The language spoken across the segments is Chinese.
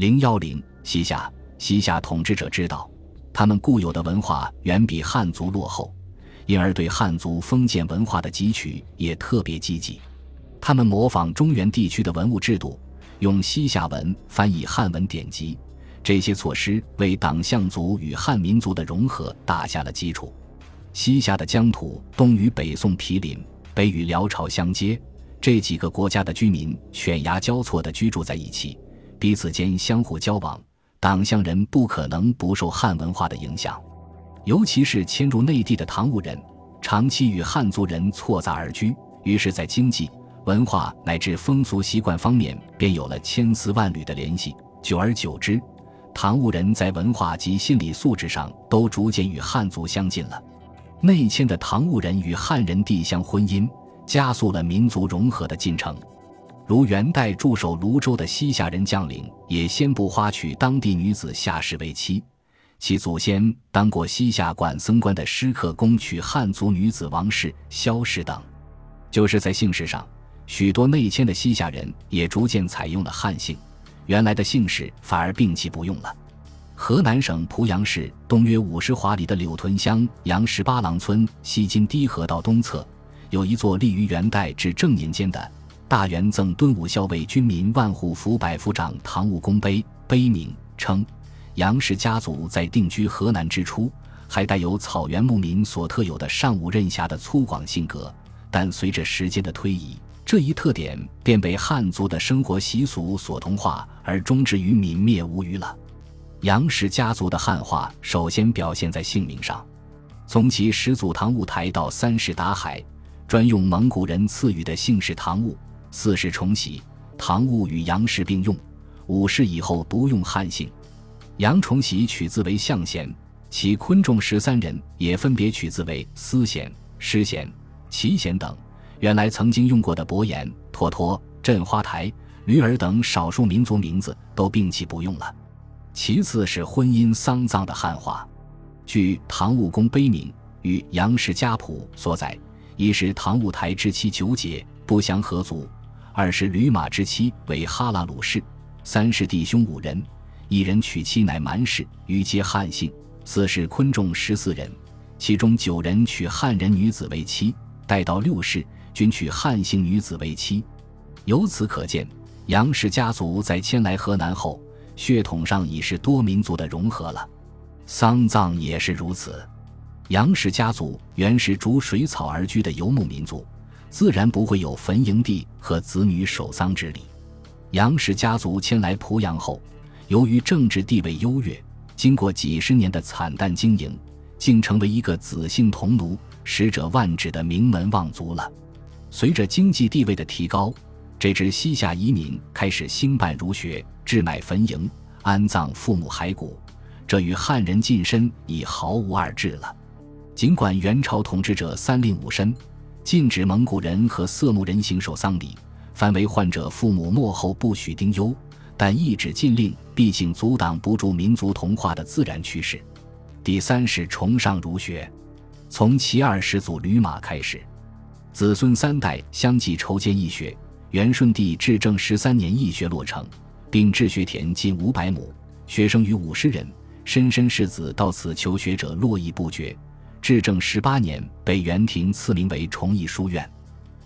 零幺零西夏，西夏统治者知道，他们固有的文化远比汉族落后，因而对汉族封建文化的汲取也特别积极。他们模仿中原地区的文物制度，用西夏文翻译汉文典籍。这些措施为党项族与汉民族的融合打下了基础。西夏的疆土东与北宋毗邻，北与辽朝相接，这几个国家的居民犬牙交错地居住在一起，彼此间相互交往。党项人不可能不受汉文化的影响，尤其是迁入内地的唐兀人，长期与汉族人错杂而居，于是，在经济、文化乃至风俗习惯方面便有了千丝万缕的联系。久而久之，唐兀人在文化及心理素质上都逐渐与汉族相近了。内迁的唐兀人与汉人地相婚姻，加速了民族融合的进程。如元代驻守泸州的西夏人将领，也先不花娶当地女子夏氏为妻。其祖先当过西夏管僧官的师克公娶汉族女子王氏、萧氏等。就是在姓氏上，许多内迁的西夏人也逐渐采用了汉姓。原来的姓氏反而摒弃不用了。河南省濮阳市东约五十华里的柳屯乡杨十八郎村西经堤河道东侧，有一座立于元代至正年间的大元赠敦武校尉军民万户府百夫长唐武公碑，碑名称杨氏家族在定居河南之初，还带有草原牧民所特有的尚武任侠的粗犷性格，但随着时间的推移。这一特点便被汉族的生活习俗所同化，而终止于泯灭无余了。杨氏家族的汉化首先表现在姓名上，从其始祖唐兀台到三世达海，专用蒙古人赐予的姓氏唐兀；四是重禧，唐兀与杨氏并用；五世以后独用汉姓。杨重禧取字为象贤，其昆仲十三人也分别取字为思贤、诗贤、齐贤等。原来曾经用过的伯颜、妥妥、镇花台、驴儿等少数民族名字都摒弃不用了。其次是婚姻丧葬的汉化。据唐武公碑铭与杨氏家谱所载，一是唐武台之妻九姐不祥合族；二是吕马之妻为哈拉鲁氏；三是弟兄五人，一人娶妻乃蛮氏，余皆汉姓；四是昆仲十四人，其中九人娶汉人女子为妻，待到六世。均娶汉姓女子为妻，由此可见，杨氏家族在迁来河南后，血统上已是多民族的融合了。丧葬也是如此。杨氏家族原是逐水草而居的游牧民族，自然不会有坟营地和子女守丧之礼。杨氏家族迁来濮阳后，由于政治地位优越，经过几十年的惨淡经营，竟成为一个子姓同奴、食者万指的名门望族了。随着经济地位的提高，这支西夏移民开始兴办儒学、置买坟茔、安葬父母骸骨，这与汉人近身已毫无二致了。尽管元朝统治者三令五申，禁止蒙古人和色目人行守丧礼，凡为患者父母殁后不许丁忧，但一纸禁令毕竟阻挡不住民族同化的自然趋势。第三是崇尚儒学，从其二始祖吕马开始。子孙三代相继筹建义学，元顺帝至正十三年，义学落成，并置学田近五百亩，学生逾五十人，莘莘士子到此求学者络绎不绝。至正十八年，被元廷赐名为崇义书院。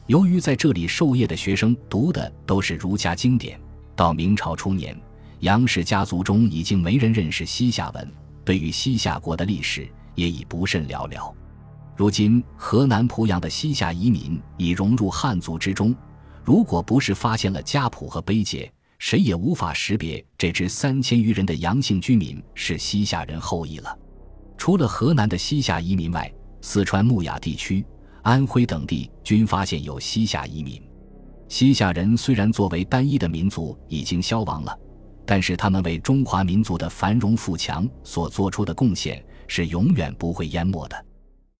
由于在这里授业的学生读的都是儒家经典，到明朝初年，杨氏家族中已经没人认识西夏文，对于西夏国的历史也已不甚了了。如今，河南濮阳的西夏移民已融入汉族之中。如果不是发现了家谱和碑碣，谁也无法识别这支三千余人的杨姓居民是西夏人后裔了。除了河南的西夏移民外，四川牧雅地区、安徽等地均发现有西夏移民。西夏人虽然作为单一的民族已经消亡了，但是他们为中华民族的繁荣富强所做出的贡献是永远不会淹没的。